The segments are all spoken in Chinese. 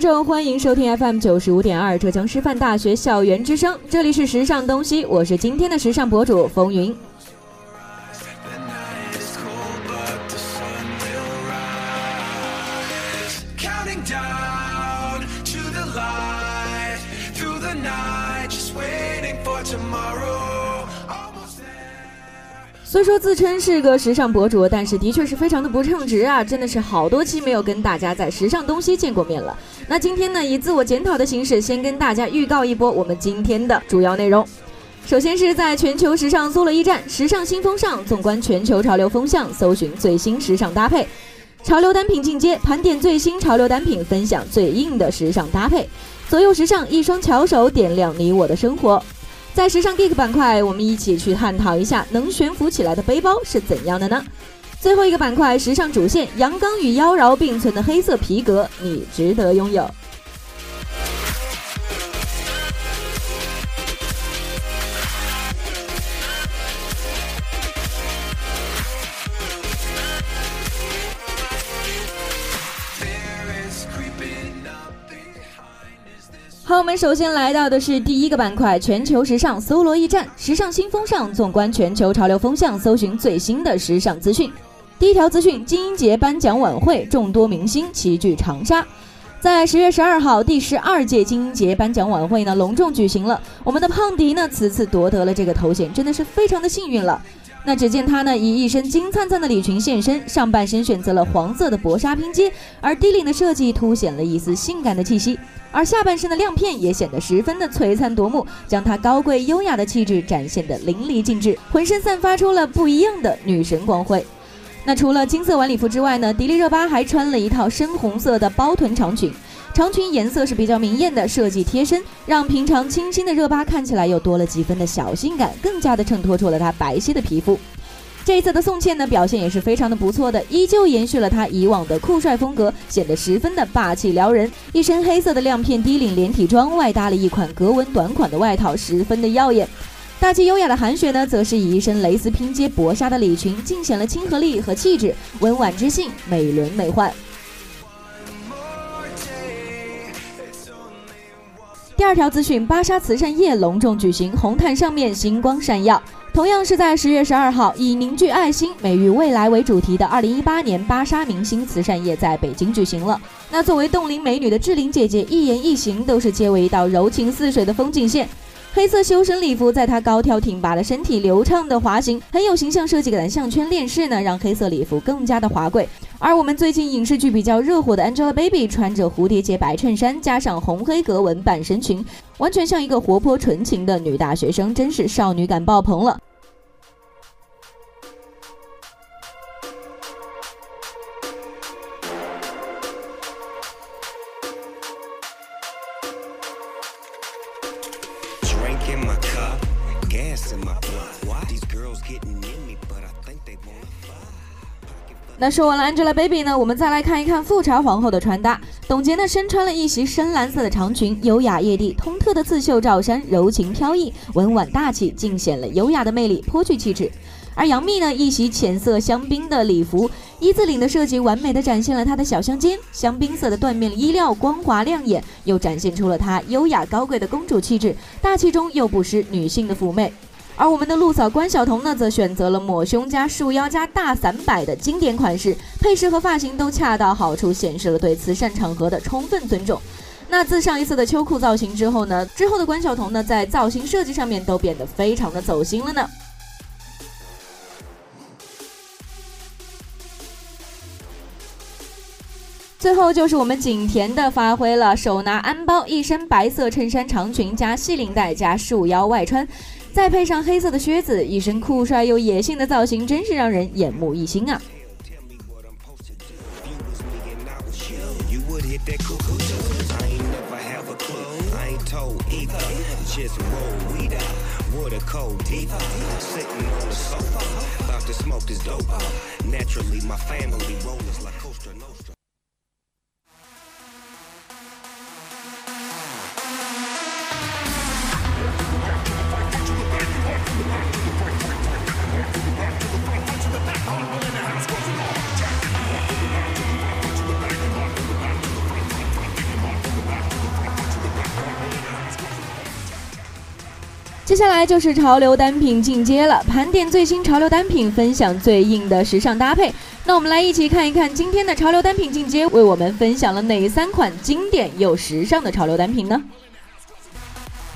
观众，欢迎收听 FM 九十五点二浙江师范大学校园之声，这里是时尚东西，我是今天的时尚博主风云。虽说自称是个时尚博主，但是的确是非常的不称职啊！真的是好多期没有跟大家在时尚东西见过面了。那今天呢，以自我检讨的形式，先跟大家预告一波我们今天的主要内容。首先是在全球时尚搜罗驿站“时尚新风尚”，纵观全球潮流风向，搜寻最新时尚搭配。潮流单品进阶，盘点最新潮流单品，分享最硬的时尚搭配。左右时尚，一双巧手点亮你我的生活。在时尚 Geek 板块，我们一起去探讨一下能悬浮起来的背包是怎样的呢？最后一个板块，时尚主线，阳刚与妖娆并存的黑色皮革，你值得拥有。好，我们首先来到的是第一个板块——全球时尚搜罗驿站，时尚新风尚，纵观全球潮流风向，搜寻最新的时尚资讯。第一条资讯：金鹰节颁奖晚会，众多明星齐聚长沙。在十月十二号，第十二届金鹰节颁奖晚会呢隆重举行了。我们的胖迪呢此次夺得了这个头衔，真的是非常的幸运了。那只见他呢以一身金灿灿的礼裙现身，上半身选择了黄色的薄纱拼接，而低领的设计凸显了一丝性感的气息，而下半身的亮片也显得十分的璀璨夺目，将她高贵优雅的气质展现得淋漓尽致，浑身散发出了不一样的女神光辉。那除了金色晚礼服之外呢，迪丽热巴还穿了一套深红色的包臀长裙，长裙颜色是比较明艳的，设计贴身，让平常清新的热巴看起来又多了几分的小性感，更加的衬托出了她白皙的皮肤。这一次的宋茜呢，表现也是非常的不错的，依旧延续了她以往的酷帅风格，显得十分的霸气撩人。一身黑色的亮片低领连体装，外搭了一款格纹短款的外套，十分的耀眼。大气优雅的韩雪呢，则是以一身蕾丝拼接薄纱的礼裙，尽显了亲和力和气质，温婉知性，美轮美奂。第二条资讯：芭莎慈善夜隆重举行，红毯上面星光闪耀。同样是在十月十二号，以凝聚爱心、美育未来为主题的二零一八年芭莎明星慈善夜在北京举行了。那作为冻龄美女的志玲姐姐，一言一行都是皆为一道柔情似水的风景线。黑色修身礼服在她高挑挺拔的身体、流畅的滑行，很有形象设计感的项圈链饰呢，让黑色礼服更加的华贵。而我们最近影视剧比较热火的 Angelababy 穿着蝴蝶结白衬衫，加上红黑格纹半身裙，完全像一个活泼纯情的女大学生，真是少女感爆棚了。那说完了 Angelababy 呢，我们再来看一看富察皇后的穿搭。董洁呢身穿了一袭深蓝色的长裙，优雅曳地，通特的刺绣罩衫，柔情飘逸，温婉大气，尽显了优雅的魅力，颇具气质。而杨幂呢，一袭浅色香槟的礼服，一字领的设计完美的展现了她的小香肩，香槟色的缎面衣料光滑亮眼，又展现出了她优雅高贵的公主气质，大气中又不失女性的妩媚。而我们的陆嫂关晓彤呢，则选择了抹胸加束腰加大伞摆的经典款式，配饰和发型都恰到好处，显示了对慈善场合的充分尊重。那自上一次的秋裤造型之后呢，之后的关晓彤呢，在造型设计上面都变得非常的走心了呢。最后就是我们景甜的发挥了，手拿安包，一身白色衬衫长裙加细领带加束腰外穿，再配上黑色的靴子，一身酷帅又野性的造型，真是让人眼目一新啊！接下来就是潮流单品进阶了，盘点最新潮流单品，分享最硬的时尚搭配。那我们来一起看一看今天的潮流单品进阶为我们分享了哪三款经典又时尚的潮流单品呢？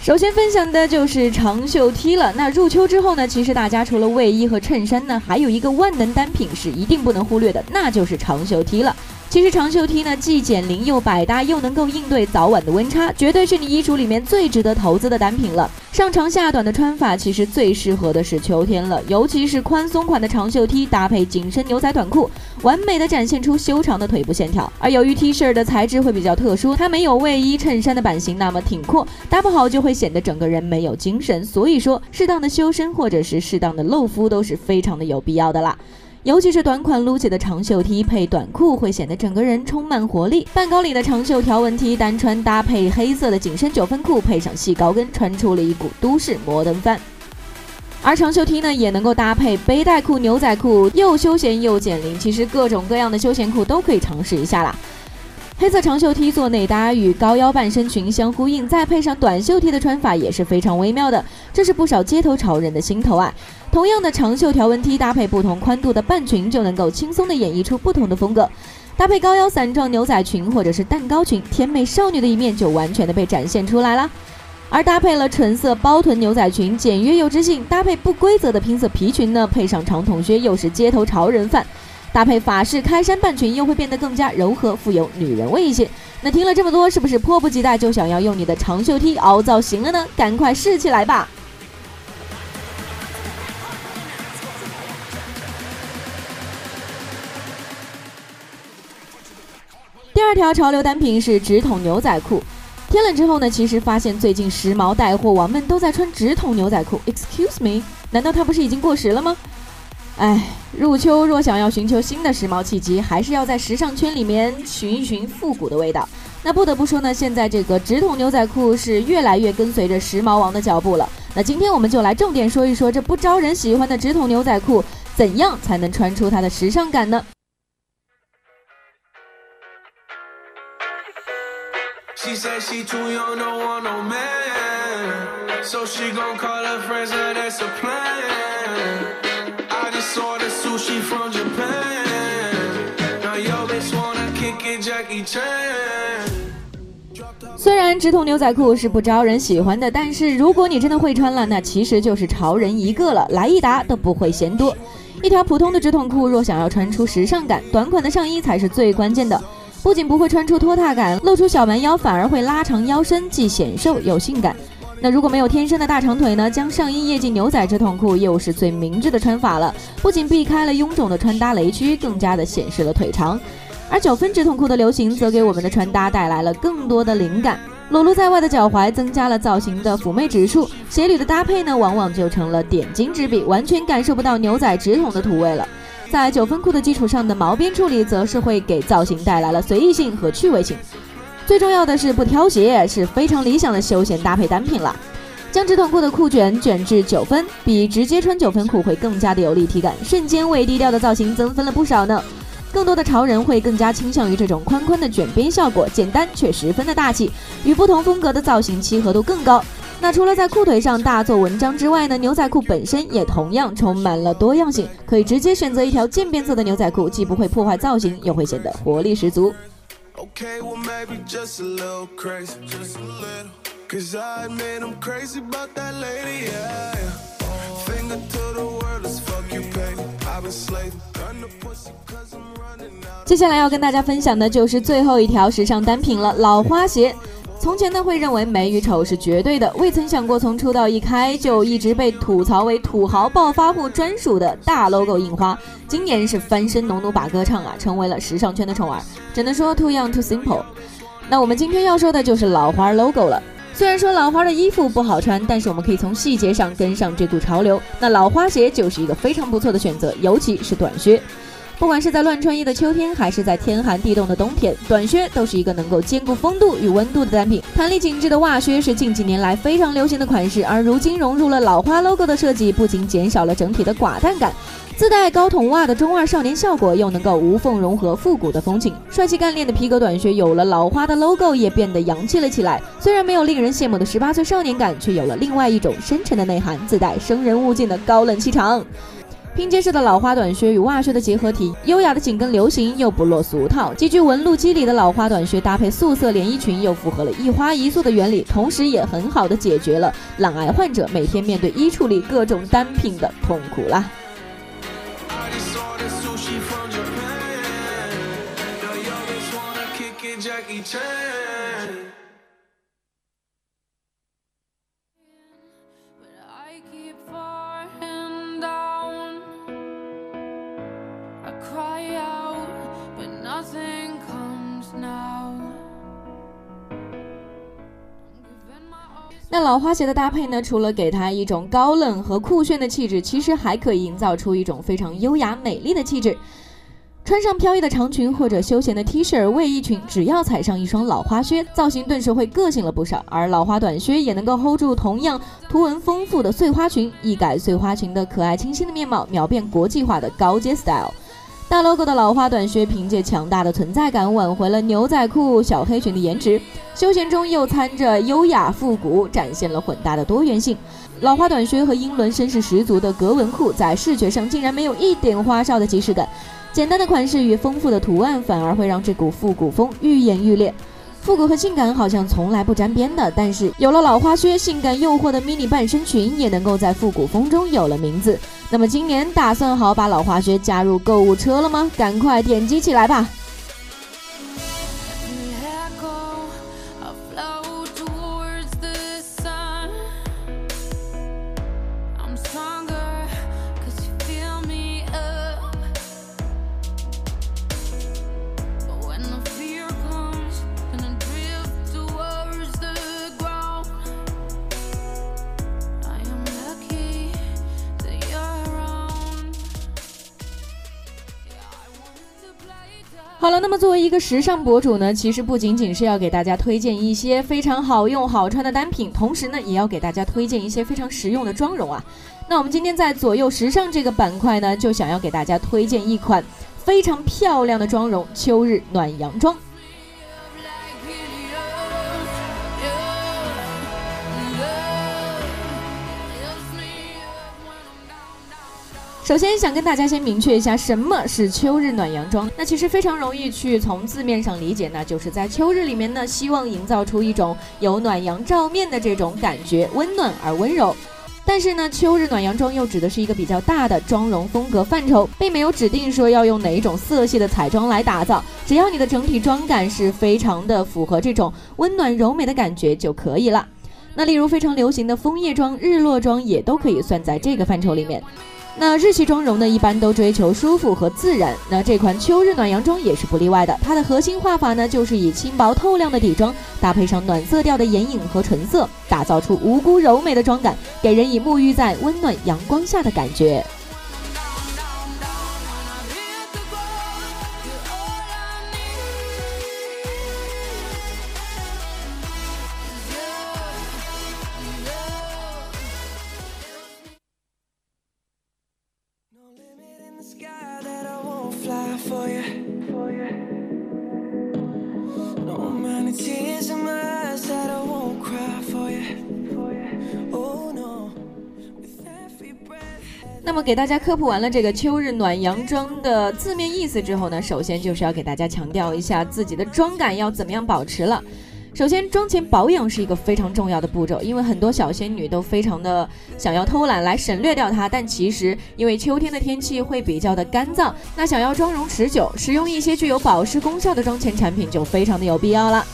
首先分享的就是长袖 T 了。那入秋之后呢，其实大家除了卫衣和衬衫呢，还有一个万能单品是一定不能忽略的，那就是长袖 T 了。其实长袖 T 呢，既减龄又百搭，又能够应对早晚的温差，绝对是你衣橱里面最值得投资的单品了。上长下短的穿法，其实最适合的是秋天了，尤其是宽松款的长袖 T 搭配紧身牛仔短裤，完美的展现出修长的腿部线条。而由于 T 恤的材质会比较特殊，它没有卫衣、衬衫的版型那么挺阔，搭不好就会显得整个人没有精神。所以说，适当的修身或者是适当的露肤都是非常的有必要的啦。尤其是短款撸起的长袖 T 配短裤，会显得整个人充满活力。半高领的长袖条纹 T 单穿搭配黑色的紧身九分裤，配上细高跟，穿出了一股都市摩登范。而长袖 T 呢，也能够搭配背带裤、牛仔裤，又休闲又减龄。其实各种各样的休闲裤都可以尝试一下啦。黑色长袖 T 做内搭，与高腰半身裙相呼应，再配上短袖 T 的穿法也是非常微妙的，这是不少街头潮人的心头爱。同样的长袖条纹 T 搭配不同宽度的半裙，就能够轻松的演绎出不同的风格。搭配高腰伞状牛仔裙或者是蛋糕裙，甜美少女的一面就完全的被展现出来了。而搭配了纯色包臀牛仔裙，简约又知性；搭配不规则的拼色皮裙呢，配上长筒靴，又是街头潮人范。搭配法式开衫半裙，又会变得更加柔和，富有女人味一些。那听了这么多，是不是迫不及待就想要用你的长袖 T 凹造型了呢？赶快试起来吧！第二条潮流单品是直筒牛仔裤。天冷之后呢，其实发现最近时髦带货王们都在穿直筒牛仔裤。Excuse me，难道它不是已经过时了吗？哎，入秋若想要寻求新的时髦契机，还是要在时尚圈里面寻一寻复古的味道。那不得不说呢，现在这个直筒牛仔裤是越来越跟随着时髦王的脚步了。那今天我们就来重点说一说这不招人喜欢的直筒牛仔裤，怎样才能穿出它的时尚感呢？虽然直筒牛仔裤是不招人喜欢的，但是如果你真的会穿了，那其实就是潮人一个了，来一打都不会嫌多。一条普通的直筒裤，若想要穿出时尚感，短款的上衣才是最关键的。不仅不会穿出拖沓感，露出小蛮腰反而会拉长腰身，既显瘦又性感。那如果没有天生的大长腿呢？将上衣掖进牛仔直筒裤又是最明智的穿法了，不仅避开了臃肿的穿搭雷区，更加的显示了腿长。而九分直筒裤的流行，则给我们的穿搭带来了更多的灵感。裸露在外的脚踝增加了造型的妩媚指数，鞋履的搭配呢，往往就成了点睛之笔，完全感受不到牛仔直筒的土味了。在九分裤的基础上的毛边处理，则是会给造型带来了随意性和趣味性。最重要的是不挑鞋，是非常理想的休闲搭配单品了。将直筒裤的裤卷卷至九分，比直接穿九分裤会更加的有立体感，瞬间为低调的造型增分了不少呢。更多的潮人会更加倾向于这种宽宽的卷边效果，简单却十分的大气，与不同风格的造型契合度更高。那除了在裤腿上大做文章之外呢，牛仔裤本身也同样充满了多样性，可以直接选择一条渐变色的牛仔裤，既不会破坏造型，又会显得活力十足。Okay, well, maybe just a little crazy. Just a little. Cause I admit I'm crazy about that lady, yeah. yeah. Finger to the world, let's fuck you, baby. I've been slaving. Gun 接下来要跟大家分享的就是最后一条时尚单品了——老花鞋。从前呢，会认为美与丑是绝对的，未曾想过从出道一开就一直被吐槽为土豪暴发户专属的大 logo 印花，今年是翻身农奴把歌唱啊，成为了时尚圈的宠儿。只能说 too young too simple。那我们今天要说的就是老花 logo 了。虽然说老花的衣服不好穿，但是我们可以从细节上跟上这股潮流。那老花鞋就是一个非常不错的选择，尤其是短靴。不管是在乱穿衣的秋天，还是在天寒地冻的冬天，短靴都是一个能够兼顾风度与温度的单品。弹力紧致的袜靴是近几年来非常流行的款式，而如今融入了老花 logo 的设计，不仅减少了整体的寡淡感，自带高筒袜的中二少年效果，又能够无缝融合复古的风情。帅气干练的皮革短靴有了老花的 logo，也变得洋气了起来。虽然没有令人羡慕的十八岁少年感，却有了另外一种深沉的内涵，自带生人勿近的高冷气场。拼接式的老花短靴与袜靴的结合体，优雅的紧跟流行又不落俗套。极具纹路肌理的老花短靴搭配素色连衣裙，又符合了一花一素的原理，同时也很好的解决了懒癌患者每天面对衣橱里各种单品的痛苦啦。I just 那老花鞋的搭配呢，除了给它一种高冷和酷炫的气质，其实还可以营造出一种非常优雅美丽的气质。穿上飘逸的长裙或者休闲的 T 恤、卫衣裙，只要踩上一双老花靴，造型顿时会个性了不少。而老花短靴也能够 hold 住同样图文丰富的碎花裙，一改碎花裙的可爱清新的面貌，秒变国际化的高阶 style。大 logo 的老花短靴凭借强大的存在感，挽回了牛仔裤、小黑裙的颜值，休闲中又掺着优雅复古，展现了混搭的多元性。老花短靴和英伦绅士十足的格纹裤，在视觉上竟然没有一点花哨的即视感。简单的款式与丰富的图案，反而会让这股复古风愈演愈烈。复古和性感好像从来不沾边的，但是有了老花靴，性感诱惑的 mini 半身裙也能够在复古风中有了名字。那么今年打算好把老花靴加入购物车了吗？赶快点击起来吧！好了，那么作为一个时尚博主呢，其实不仅仅是要给大家推荐一些非常好用好穿的单品，同时呢，也要给大家推荐一些非常实用的妆容啊。那我们今天在左右时尚这个板块呢，就想要给大家推荐一款非常漂亮的妆容——秋日暖阳妆。首先想跟大家先明确一下什么是秋日暖阳妆。那其实非常容易去从字面上理解，那就是在秋日里面呢，希望营造出一种有暖阳照面的这种感觉，温暖而温柔。但是呢，秋日暖阳妆又指的是一个比较大的妆容风格范畴，并没有指定说要用哪一种色系的彩妆来打造，只要你的整体妆感是非常的符合这种温暖柔美的感觉就可以了。那例如非常流行的枫叶妆、日落妆也都可以算在这个范畴里面。那日系妆容呢，一般都追求舒服和自然。那这款秋日暖阳妆也是不例外的。它的核心画法呢，就是以轻薄透亮的底妆，搭配上暖色调的眼影和唇色，打造出无辜柔美的妆感，给人以沐浴在温暖阳光下的感觉。那么给大家科普完了这个秋日暖阳妆的字面意思之后呢，首先就是要给大家强调一下自己的妆感要怎么样保持了。首先，妆前保养是一个非常重要的步骤，因为很多小仙女都非常的想要偷懒来省略掉它，但其实因为秋天的天气会比较的干燥，那想要妆容持久，使用一些具有保湿功效的妆前产品就非常的有必要了。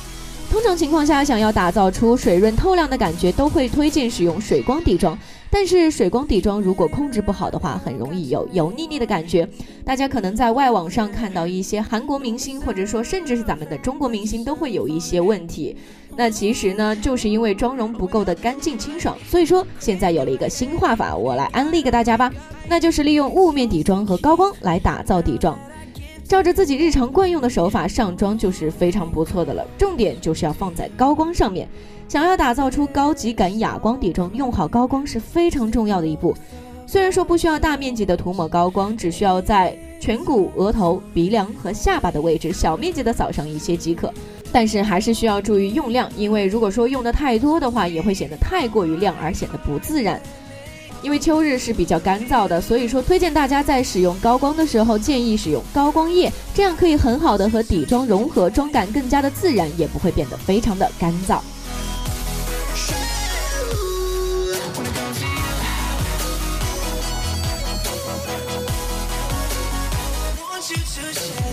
通常情况下，想要打造出水润透亮的感觉，都会推荐使用水光底妆。但是水光底妆如果控制不好的话，很容易有油腻腻的感觉。大家可能在外网上看到一些韩国明星，或者说甚至是咱们的中国明星，都会有一些问题。那其实呢，就是因为妆容不够的干净清爽。所以说，现在有了一个新画法，我来安利给大家吧，那就是利用雾面底妆和高光来打造底妆。照着自己日常惯用的手法上妆就是非常不错的了，重点就是要放在高光上面。想要打造出高级感哑光底妆，用好高光是非常重要的一步。虽然说不需要大面积的涂抹高光，只需要在颧骨、额头、鼻梁和下巴的位置小面积的扫上一些即可，但是还是需要注意用量，因为如果说用的太多的话，也会显得太过于亮而显得不自然。因为秋日是比较干燥的，所以说推荐大家在使用高光的时候，建议使用高光液，这样可以很好的和底妆融合，妆感更加的自然，也不会变得非常的干燥。to share.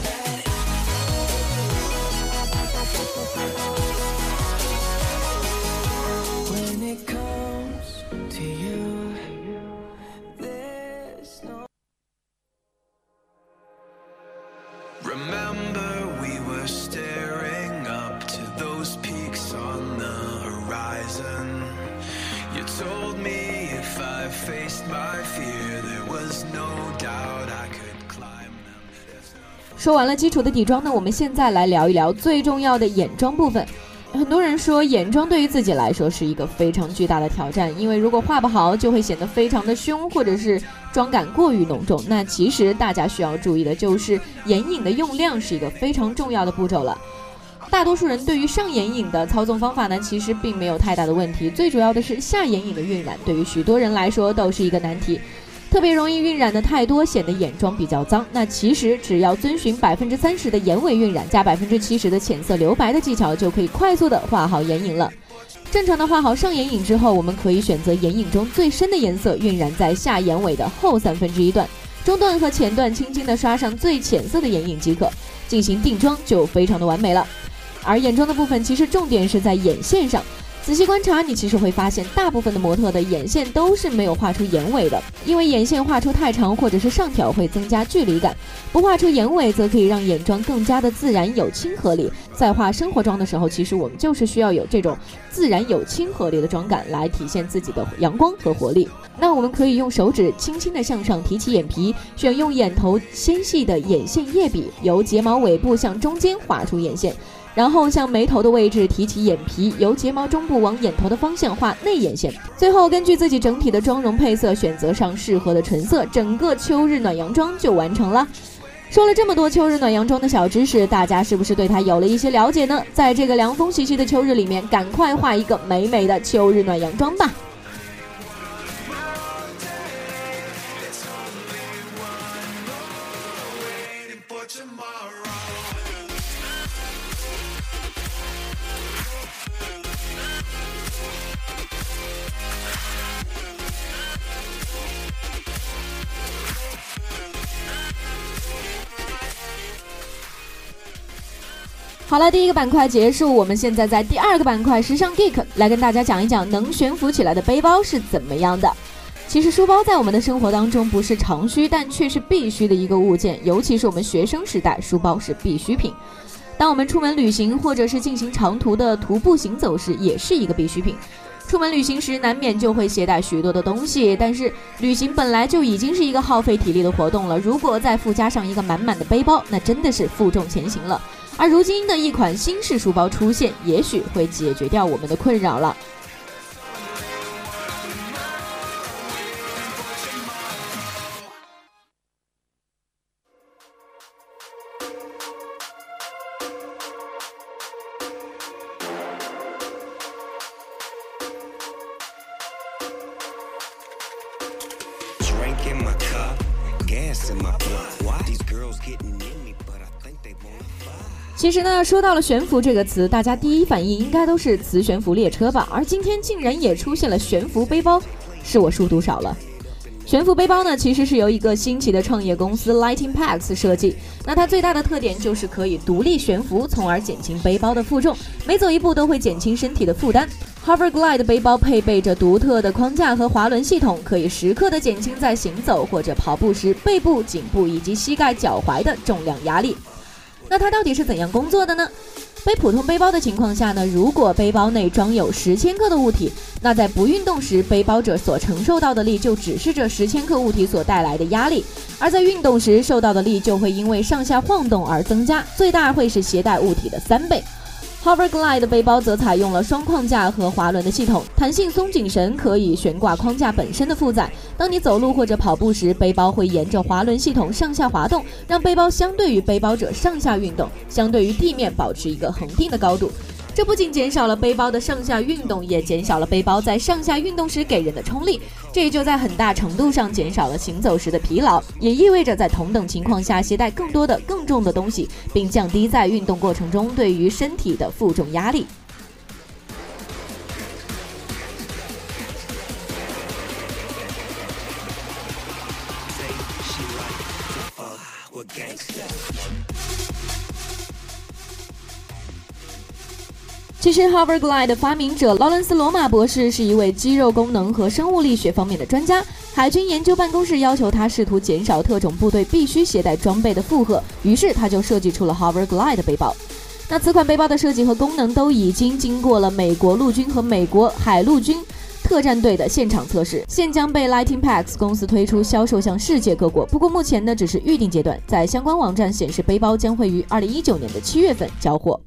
说完了基础的底妆呢，我们现在来聊一聊最重要的眼妆部分。很多人说眼妆对于自己来说是一个非常巨大的挑战，因为如果画不好，就会显得非常的凶，或者是妆感过于浓重。那其实大家需要注意的就是眼影的用量是一个非常重要的步骤了。大多数人对于上眼影的操纵方法呢，其实并没有太大的问题，最主要的是下眼影的晕染，对于许多人来说都是一个难题。特别容易晕染的太多，显得眼妆比较脏。那其实只要遵循百分之三十的眼尾晕染加百分之七十的浅色留白的技巧，就可以快速的画好眼影了。正常的画好上眼影之后，我们可以选择眼影中最深的颜色晕染在下眼尾的后三分之一段，中段和前段轻轻的刷上最浅色的眼影即可，进行定妆就非常的完美了。而眼妆的部分，其实重点是在眼线上。仔细观察，你其实会发现，大部分的模特的眼线都是没有画出眼尾的，因为眼线画出太长或者是上挑会增加距离感，不画出眼尾则可以让眼妆更加的自然有亲和力。在画生活妆的时候，其实我们就是需要有这种自然有亲和力的妆感来体现自己的阳光和活力。那我们可以用手指轻轻的向上提起眼皮，选用眼头纤细的眼线液笔，由睫毛尾部向中间画出眼线。然后向眉头的位置提起眼皮，由睫毛中部往眼头的方向画内眼线。最后根据自己整体的妆容配色，选择上适合的唇色，整个秋日暖阳妆就完成了。说了这么多秋日暖阳妆的小知识，大家是不是对它有了一些了解呢？在这个凉风习习的秋日里面，赶快画一个美美的秋日暖阳妆吧！好了，第一个板块结束，我们现在在第二个板块时尚 geek 来跟大家讲一讲能悬浮起来的背包是怎么样的。其实书包在我们的生活当中不是常需，但却是必须的一个物件，尤其是我们学生时代，书包是必需品。当我们出门旅行或者是进行长途的徒步行走时，也是一个必需品。出门旅行时难免就会携带许多的东西，但是旅行本来就已经是一个耗费体力的活动了，如果再附加上一个满满的背包，那真的是负重前行了。而如今的一款新式书包出现，也许会解决掉我们的困扰了。其实呢，说到了悬浮这个词，大家第一反应应该都是磁悬浮列车吧？而今天竟然也出现了悬浮背包，是我书读少了。悬浮背包呢，其实是由一个新奇的创业公司 Lighting Packs 设计。那它最大的特点就是可以独立悬浮，从而减轻背包的负重，每走一步都会减轻身体的负担。Hoverglide 背包配备着独特的框架和滑轮系统，可以时刻的减轻在行走或者跑步时背部、颈部以及膝盖、脚踝的重量压力。那它到底是怎样工作的呢？背普通背包的情况下呢，如果背包内装有十千克的物体，那在不运动时，背包者所承受到的力就只是这十千克物体所带来的压力；而在运动时受到的力就会因为上下晃动而增加，最大会是携带物体的三倍。Hoverglide 背包则采用了双框架和滑轮的系统，弹性松紧绳可以悬挂框架本身的负载。当你走路或者跑步时，背包会沿着滑轮系统上下滑动，让背包相对于背包者上下运动，相对于地面保持一个恒定的高度。这不仅减少了背包的上下运动，也减少了背包在上下运动时给人的冲力，这也就在很大程度上减少了行走时的疲劳，也意味着在同等情况下携带更多的更重的东西，并降低在运动过程中对于身体的负重压力。其实，Hoverglide 的发明者劳伦斯·罗马博士是一位肌肉功能和生物力学方面的专家。海军研究办公室要求他试图减少特种部队必须携带装备的负荷，于是他就设计出了 Hoverglide 的背包。那此款背包的设计和功能都已经经过了美国陆军和美国海陆军特战队的现场测试，现将被 Lighting Packs 公司推出销售向世界各国。不过目前呢只是预定阶段，在相关网站显示，背包将会于二零一九年的七月份交货。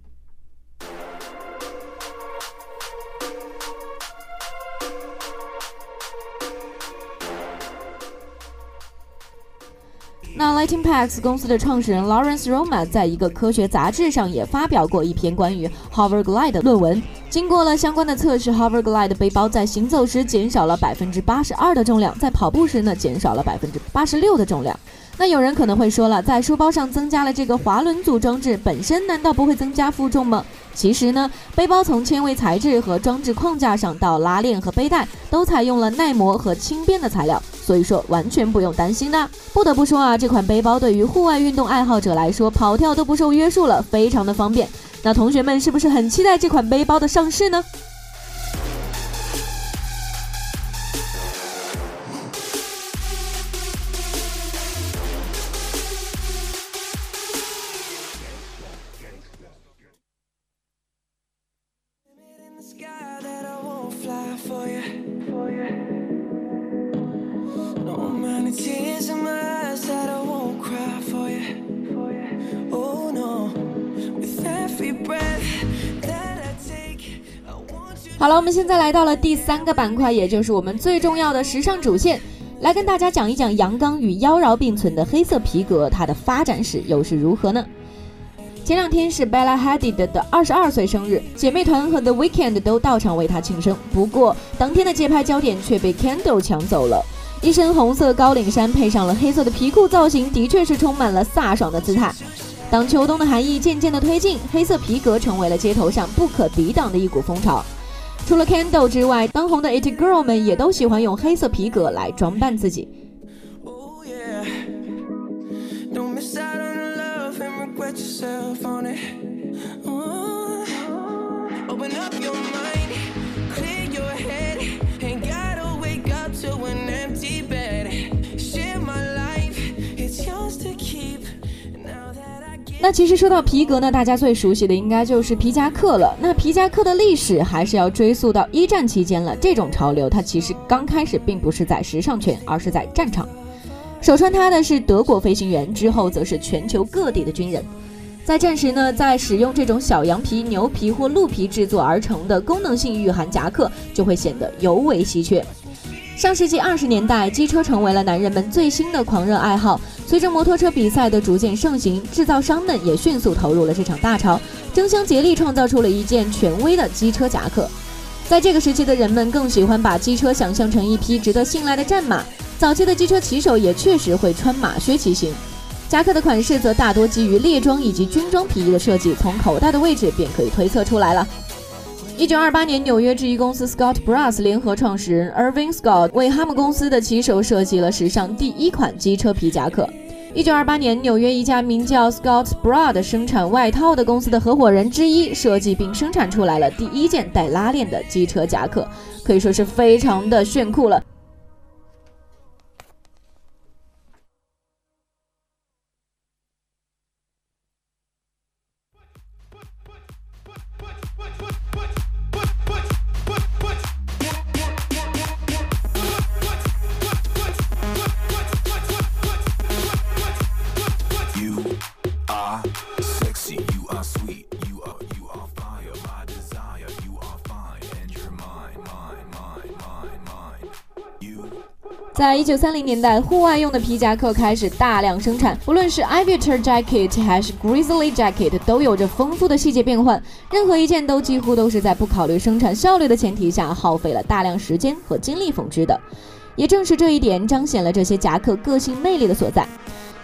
那 Lighting Packs 公司的创始人 Lawrence Roma 在一个科学杂志上也发表过一篇关于 Hoverglide 的论文。经过了相关的测试，Hoverglide 背包在行走时减少了百分之八十二的重量，在跑步时呢减少了百分之八十六的重量。那有人可能会说了，在书包上增加了这个滑轮组装置，本身难道不会增加负重吗？其实呢，背包从纤维材质和装置框架上到拉链和背带，都采用了耐磨和轻便的材料，所以说完全不用担心的。不得不说啊，这款背包对于户外运动爱好者来说，跑跳都不受约束了，非常的方便。那同学们是不是很期待这款背包的上市呢？们现在来到了第三个板块，也就是我们最重要的时尚主线，来跟大家讲一讲阳刚与妖娆并存的黑色皮革，它的发展史又是如何呢？前两天是 Bella Hadid 的二十二岁生日，姐妹团和 The Weeknd 都到场为她庆生。不过，当天的街拍焦点却被 Kendall 抢走了。一身红色高领衫配上了黑色的皮裤，造型的确是充满了飒爽的姿态。当秋冬的寒意渐渐的推进，黑色皮革成为了街头上不可抵挡的一股风潮。除了 Candle 之外，当红的 It Girl 们也都喜欢用黑色皮革来装扮自己。那其实说到皮革呢，大家最熟悉的应该就是皮夹克了。那皮夹克的历史还是要追溯到一战期间了。这种潮流它其实刚开始并不是在时尚圈，而是在战场。首穿它的是德国飞行员，之后则是全球各地的军人。在战时呢，在使用这种小羊皮、牛皮或鹿皮制作而成的功能性御寒夹克，就会显得尤为稀缺。上世纪二十年代，机车成为了男人们最新的狂热爱好。随着摩托车比赛的逐渐盛行，制造商们也迅速投入了这场大潮，争相竭力创造出了一件权威的机车夹克。在这个时期的人们更喜欢把机车想象成一匹值得信赖的战马。早期的机车骑手也确实会穿马靴骑行。夹克的款式则大多基于猎装以及军装皮衣的设计，从口袋的位置便可以推测出来了。一九二八年，纽约制衣公司 Scott Brass 联合创始人 Irving Scott 为哈姆公司的骑手设计了史上第一款机车皮夹克。一九二八年，纽约一家名叫 Scott Bra 的生产外套的公司的合伙人之一设计并生产出来了第一件带拉链的机车夹克，可以说是非常的炫酷了。在一九三零年代，户外用的皮夹克开始大量生产，无论是 Aviator Jacket 还是 Grizzly Jacket，都有着丰富的细节变换。任何一件都几乎都是在不考虑生产效率的前提下，耗费了大量时间和精力缝制的。也正是这一点，彰显了这些夹克个性魅力的所在。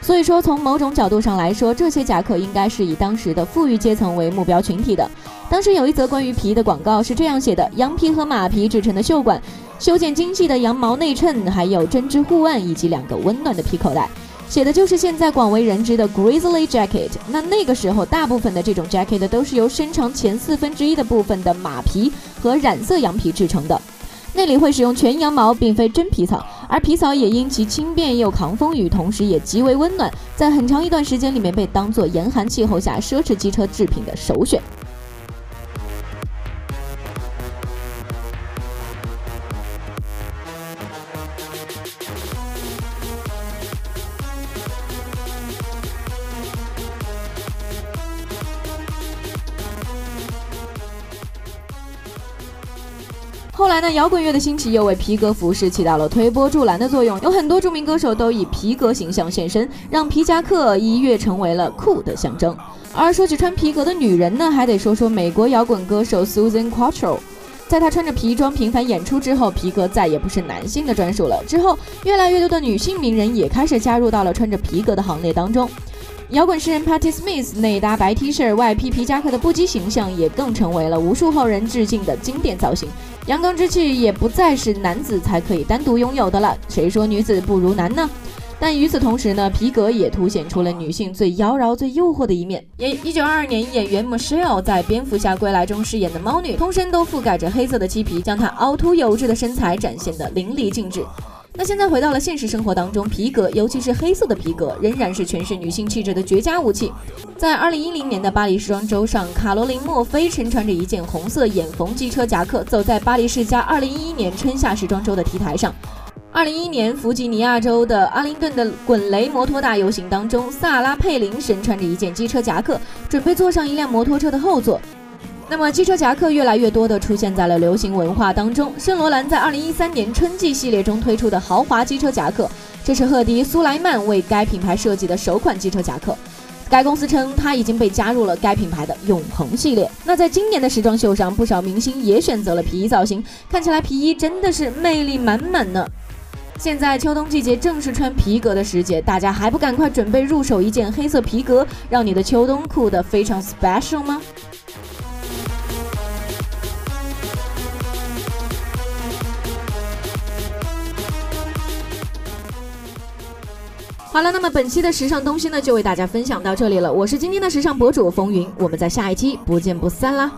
所以说，从某种角度上来说，这些夹克应该是以当时的富裕阶层为目标群体的。当时有一则关于皮的广告是这样写的：羊皮和马皮制成的袖管，修剪精细的羊毛内衬，还有针织护腕以及两个温暖的皮口袋。写的就是现在广为人知的 Grizzly Jacket。那那个时候，大部分的这种 jacket 都是由身长前四分之一的部分的马皮和染色羊皮制成的。内里会使用全羊毛，并非真皮草，而皮草也因其轻便又抗风雨，同时也极为温暖，在很长一段时间里面被当做严寒气候下奢侈机车制品的首选。呢，摇滚乐的兴起又为皮革服饰起到了推波助澜的作用，有很多著名歌手都以皮革形象现身，让皮夹克一跃成为了酷的象征。而说起穿皮革的女人呢，还得说说美国摇滚歌手 Susan Quattro，。在她穿着皮装频繁演出之后，皮革再也不是男性的专属了。之后，越来越多的女性名人也开始加入到了穿着皮革的行列当中。摇滚诗人 Patti Smith 内搭白 T 恤外披皮夹克的不羁形象，也更成为了无数后人致敬的经典造型。阳刚之气也不再是男子才可以单独拥有的了。谁说女子不如男呢？但与此同时呢，皮革也凸显出了女性最妖娆、最诱惑的一面。也，一九二二年，演员 Michelle 在《蝙蝠侠归来》中饰演的猫女，通身都覆盖着黑色的漆皮，将她凹凸有致的身材展现得淋漓尽致。那现在回到了现实生活当中，皮革，尤其是黑色的皮革，仍然是诠释女性气质的绝佳武器。在二零一零年的巴黎时装周上，卡罗琳·墨菲身穿着一件红色眼缝机车夹克，走在巴黎世家二零一一年春夏时装周的 T 台上。二零一一年，弗吉尼亚州的阿灵顿的滚雷摩托大游行当中，萨拉·佩林身穿着一件机车夹克，准备坐上一辆摩托车的后座。那么，机车夹克越来越多地出现在了流行文化当中。圣罗兰在二零一三年春季系列中推出的豪华机车夹克，这是赫迪·苏莱曼为该品牌设计的首款机车夹克。该公司称，它已经被加入了该品牌的永恒系列。那在今年的时装秀上，不少明星也选择了皮衣造型，看起来皮衣真的是魅力满满呢。现在秋冬季节正是穿皮革的时节，大家还不赶快准备入手一件黑色皮革，让你的秋冬酷得非常 special 吗？好了，那么本期的时尚东西呢，就为大家分享到这里了。我是今天的时尚博主风云，我们在下一期不见不散啦。